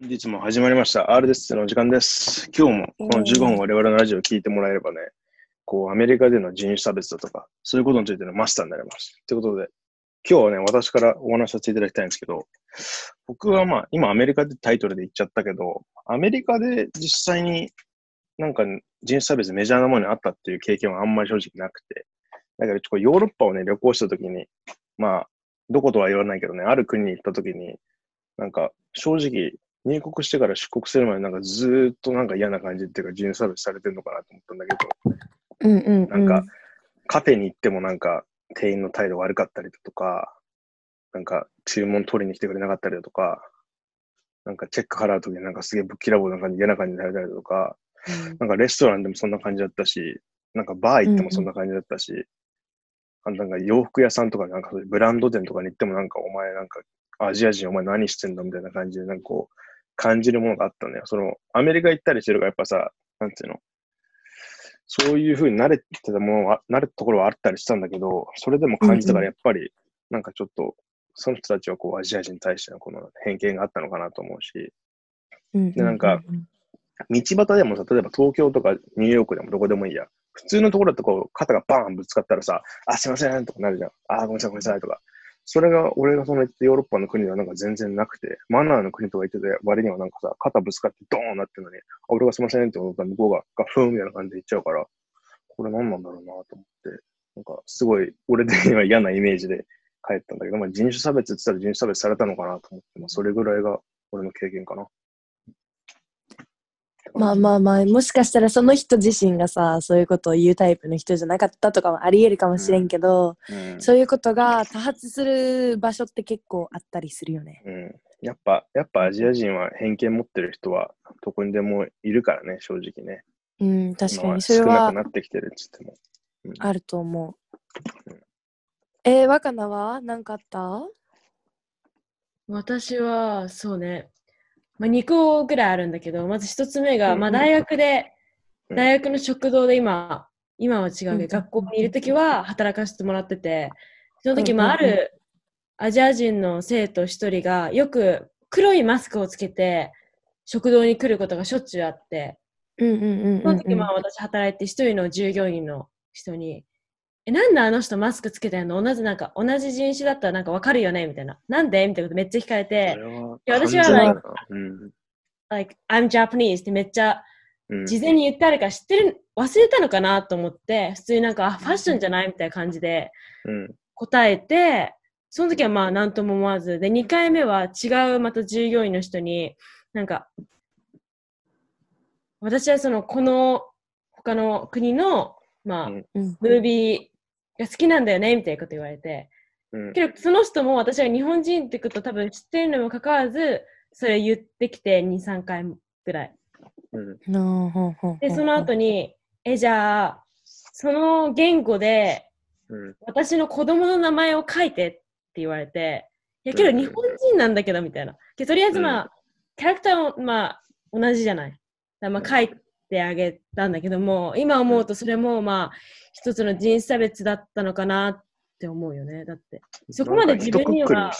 本日も始まりました。R ですの時間です。今日もこの15分我々のラジオを聞いてもらえればね、こう、アメリカでの人種差別だとか、そういうことについてのマスターになります。ということで、今日はね、私からお話しさせていただきたいんですけど、僕はまあ、今アメリカでタイトルで言っちゃったけど、アメリカで実際になんか人種差別メジャーなものにあったっていう経験はあんまり正直なくて、だからちょっとヨーロッパをね、旅行したときに、まあ、どことは言わないけどね、ある国に行ったときに、なんか正直、入国してから出国するまでなんかずーっとなんか嫌な感じっていうか人種差別されてるのかなと思ったんだけど、うんうん、うん。なんか、カフェに行ってもなんか店員の態度悪かったりだとか、なんか注文取りに来てくれなかったりだとか、なんかチェック払うときになんかすげえぶっきらぼうな感じ、嫌な感じにされたりだとか、なんかレストランでもそんな感じだったし、なんかバー行ってもそんな感じだったし、あなんか洋服屋さんとかなんかブランド店とかに行ってもなんかお前なんかアジア人お前何してんだみたいな感じでなんかこう感じるものがあったのよ。そのアメリカ行ったりしてるからやっぱさ、なんていうの、そういう風に慣れてたものは、慣れたところはあったりしたんだけど、それでも感じたからやっぱりなんかちょっとその人たちはこうアジア人に対してのこの偏見があったのかなと思うし、ででなんか、道端でもさ、例えば東京とかニューヨークでもどこでもいいや。普通のところだとこう、肩がバーンぶつかったらさ、あ、すいませんとかなるじゃん。あ、ごめんなさい、ごめんなさいとか。それが、俺がその言ってヨーロッパの国ではなんか全然なくて、マナーの国とか言ってて、割にはなんかさ、肩ぶつかってドーンなってるのに、あ、俺がすいませんって思ったら向こうがガフーンみたいな感じで言っちゃうから、これ何なんだろうなと思って、なんかすごい、俺的には嫌なイメージで帰ったんだけど、まあ人種差別って言ったら人種差別されたのかなと思って、まあそれぐらいが俺の経験かな。まあまあまあ、もしかしたらその人自身がさ、そういうことを言うタイプの人じゃなかったとかもあり得るかもしれんけど、うんそういうことが多発する場所って結構あったりするよね。うん。やっぱ、やっぱアジア人は偏見持ってる人はどこにでもいるからね、正直ね。うん、確かに。それ少なはくなってきてるっつっても。あると思ううん。えー、若菜は？何かあった？私は、そうね、まあ、2個ぐらいあるんだけど、まず1つ目が、うんまあ、大学で、うん。大学の食堂で今、今は違うけど、うん。学校にいるときは働かせてもらってて、その時、うんまあ、あるアジア人の生徒1人が、よく黒いマスクをつけて、食堂に来ることがしょっちゅうあって、その時、まあ、私働いて、一人の従業員の人に、え、なんであの人マスクつけてんの？同じ、なんか、同じ人種だったらなんかわかるよね？みたいな。なんで？みたいなことめっちゃ聞かれて。そ、れはいや私は like- なうん。like, I'm Japanese ってめっちゃうん。事前に言ってあるから知ってる、忘れたのかなと思って、普通になんか、あファッションじゃない？みたいな感じでうん。答えて、その時はまあ何とも思わず、で、2回目は違うまた従業員の人に、なんか、私はその、この他の国の、まあ、ムービーが好きなんだよねみたいなこと言われて、うん。けどその人も私が日本人ってことを多分知ってるのにもかかわらず、それ言ってきて2、3回ぐらい。うん。で、その後に、え、じゃあ、その言語でうん。私の子供の名前を書いてって言われて、いやけどうん日本人なんだけどみたいな。でとりあえずまあ、キャラクターもまあ同じじゃない。だからまあ書いてあげたんだけども、今思うとそれもまあ一つの人種差別だったのかなって思うよね。だって。そこまで自分にはなんか。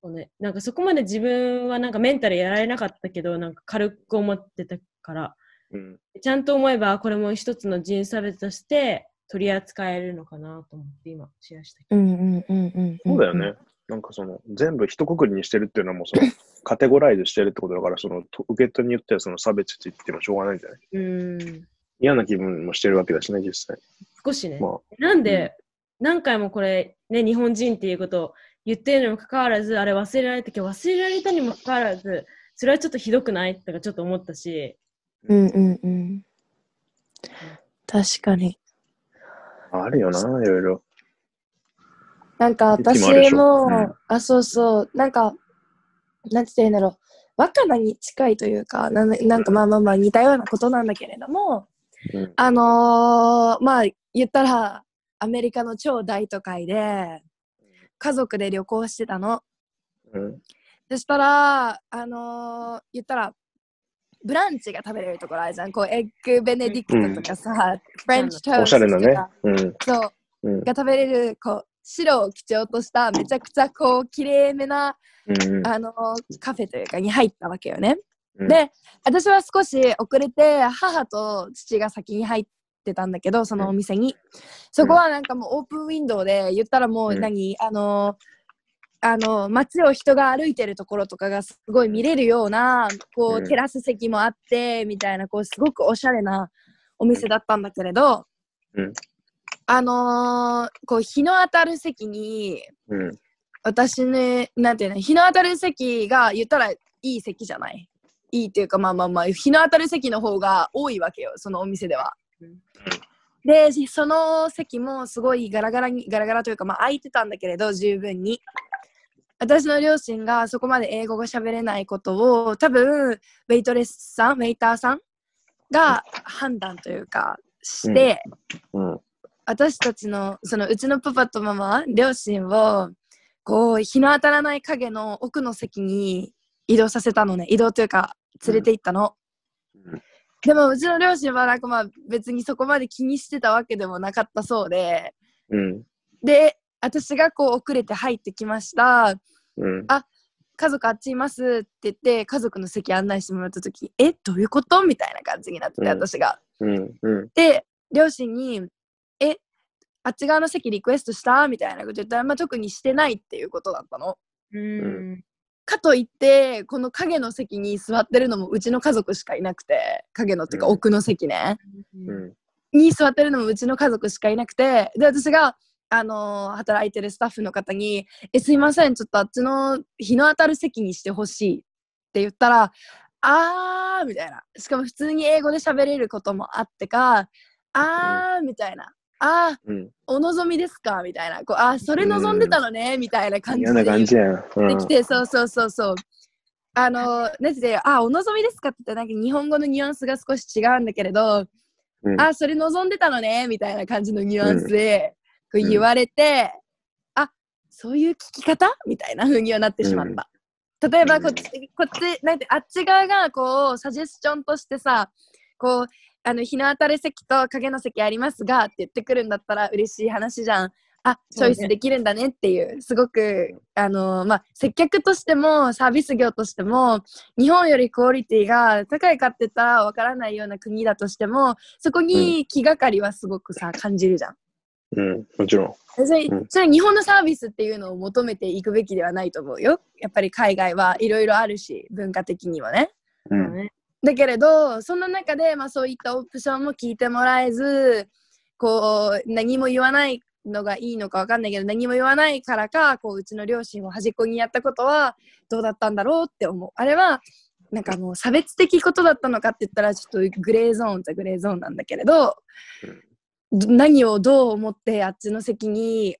そうね、なんかそこまで自分はなんかメンタルやられなかったけど、なんか軽く思ってたから、うん。ちゃんと思えばこれも一つの人種差別として取り扱えるのかなと思って今シェアしたけうんうんうんうん。そうだよね。なんかその、全部一括りにしてるっていうのはもうその、カテゴライズしてるってことだから、その、と受け取りによってはその差別って言ってもしょうがないんじゃない？ど。うん。嫌な気分もしてるわけだしね、実際。少しね。まあ、なんで、何回もこれ、ね、日本人っていうことを言ってるにもかかわらず、あれ忘れられたけど、忘れられたにもかかわらず、それはちょっとひどくないとかちょっと思ったし、うんうんうん。確かに。あるよな、いろいろ。なんか私もあそうそう、なんか、なんて言うんだろう、若菜に近いというか、なんなんかまあまあまあ似たようなことなんだけれども、うんあのーまあ言ったら、アメリカの超大都会で、家族で旅行してたの。うん。そしたら、あのー言ったら、ブランチが食べれるところあるじゃん。こう、エッグベネディクトとかさ、フレンチトーストおしゃれなねとか。。うん。そう。うん。が食べれるこう白を基調としためちゃくちゃこう綺麗めなうん。あのカフェというかに入ったわけよね。うん、で私は少し遅れて母と父が先に入ってたんだけどそのお店に、そこはなんかもうオープンウィンドウで言ったらもううん。何、あのあの街を人が歩いてるところとかがすごい見れるようなこううん。テラス席もあってみたいなこうすごくおしゃれなお店だったんだけれど、うんあのーこう日の当たる席にうん。私ね、なんていうの、日の当たる席が言ったらいい席じゃない？いいっていうか、まあまあまあ、日の当たる席の方が多いわけよ、そのお店では。うんで、その席もすごいガラガラに、ガラガラというか、まあ空いてたんだけれど、十分に。私の両親がそこまで英語が喋れないことを、多分、ウェイトレスさん、ウェイターさんが判断というか、して、うん。私たちのそのうちのパパとママ両親をこう日の当たらない影の奥の席に移動させたのね。移動というか連れて行ったの、うん。でもうちの両親はなんかまあ別にそこまで気にしてたわけでもなかったそうで。うん。で私がこう遅れて入ってきました。うん。家族あっちいますって言って家族の席案内してもらった時えどういうこと？みたいな感じになってて、うん。私が。うん。うん。で両親に「えあっち側の席リクエストした?」みたいなこと言ったら、まあ、特にしてないっていうことだったの。うん。かといってこの影の席に座ってるのもうちの家族しかいなくて影のっていうかうん奥の席ね、うん。に座ってるのもうちの家族しかいなくてで私が、あのー働いてるスタッフの方に「えすいませんちょっとあっちの日の当たる席にしてほしい」って言ったら「あー」みたいなしかも普通に英語で喋れることもあってか「あー」みたいな「あーうん。お望みですか?」みたいなこう「あーそれ望んでたのね」みたいな感じ嫌な感じやん。うんでき。て、そうそうそうそう。あの、なんてで、あ、お望みですか？って言ったら、なんか日本語のニュアンスが少し違うんだけれど、うんあ、それ望んでたのね、みたいな感じのニュアンスで、こう言われて、あ、そういう聞き方？みたいな風にはなってしまった。例えばこっち、こっち、なんて、あっち側がこう、サジェスチョンとしてさ、こう、あの日の当たる席と影の席ありますがって言ってくるんだったら嬉しい話じゃん。あチョイスできるんだねっていうすごくあのまあ接客としてもサービス業としても日本よりクオリティが高いかって言ったらわからないような国だとしてもそこに気がかりはすごくさ感じるじゃん。うん。もちろん。それうんそれ日本のサービスっていうのを求めていくべきではないと思うよ。やっぱり海外はいろいろあるし文化的にはね。うん。だけれどそんな中で、まあ、そういったオプションも聞いてもらえずこう何も言わないのがいいのかわかんないけど何も言わないからかこううちの両親を端っこにやったことはどうだったんだろうって思う。あれはなんかもう差別的ことだったのかって言ったらちょっとグレーゾーンじゃグレーゾーンなんだけれど、何をどう思ってあっちの席に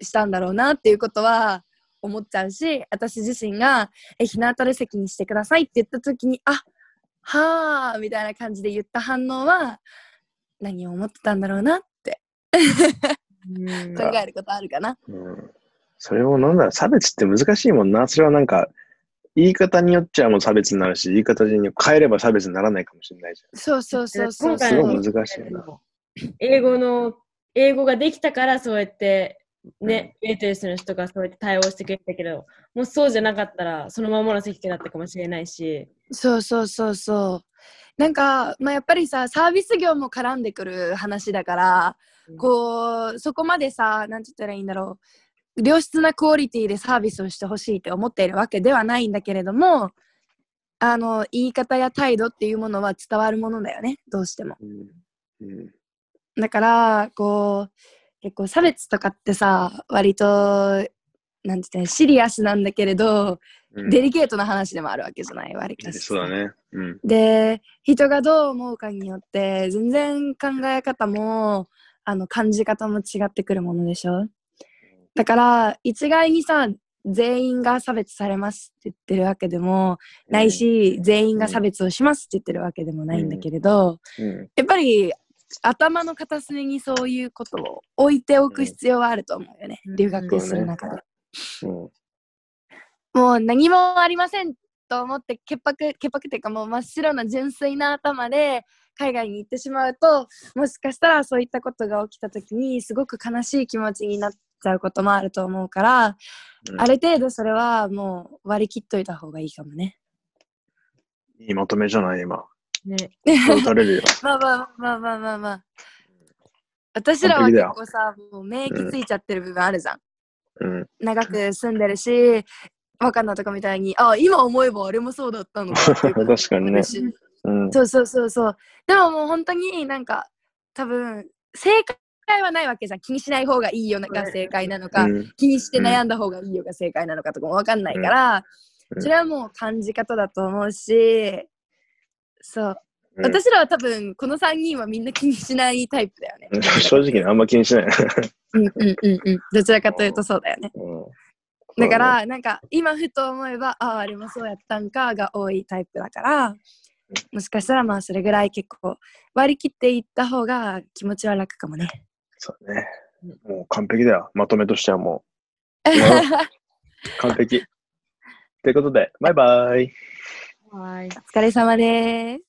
したんだろうなっていうことは思っちゃうし私自身が「え日の当たる席にしてください」って言った時に「あっはあ」みたいな感じで言った反応は何を思ってたんだろうなってうん考えることあるかな。うん。それをなんだろう、差別って難しいもんな。それはなんか、言い方によっちゃもう差別になるし、言い方に変えれば差別にならないかもしれないじそうそうそうそうそう。すごい難しいな英語の、英語ができたからそうやって、ね、ウェイトレスの人がそうやって対応してくれたけど、もうそうじゃなかったら、そのままの席だったかもしれないし。そうそうそうそう。なんか、まあ、やっぱりさサービス業も絡んでくる話だから、こうそこまでさなんて言ったらいいんだろう良質なクオリティでサービスをしてほしいって思っているわけではないんだけれどもあの言い方や態度っていうものは伝わるものだよねどうしても。うん。うん。だからこう結構差別とかってさ割となんて言ったらシリアスなんだけれど、うんデリケートな話でもあるわけじゃない割かしさそうだね。うん。で人がどう思うかによって全然考え方もあの感じ方も違ってくるものでしょだから一概にさ全員が差別されますって言ってるわけでもないし、全員が差別をしますって言ってるわけでもないんだけれど、うん。やっぱり頭の片隅にそういうことを置いておく必要はあると思うよね、うん留学する中で。うん。もう何もありませんと思って潔白潔白っていうかもう真っ白な純粋な頭で海外に行ってしまうともしかしたらそういったことが起きた時にすごく悲しい気持ちになっちゃうこともあると思うから、うんある程度それはもう割り切っといた方がいいかもね。いいまとめじゃない、今。ね。れるよ。まあまあまあまあまあまあ。私らは結構さ、もう免疫ついちゃってる部分あるじゃん。うん。長く住んでるし、若菜とかみたいに、あ、今思えばあれもそうだったのか確かにねうん。そうそうそうそう。でももう本当になんか、多分、正解はないわけじゃん。気にしない方がいいよが正解なのか、うん気にして悩んだ方がいいよが正解なのかとかもわかんないから、うんそれはもう感じ方だと思うし、そう。うん。私らは多分、この3人はみんな気にしないタイプだよね。正直ね、あんま気にしない。うんうんうんうん。どちらかというとそうだよね。うん。だか、ら、なんか、今ふと思えば、ああ、あれもそうやったんかが多いタイプだから、もしかしたらまあそれぐらい結構割り切っていった方が気持ちは楽かもね。そうだね。もう完璧だよ。まとめとしてはもう。完璧。ということで、バイバイ。はい。お疲れ様です。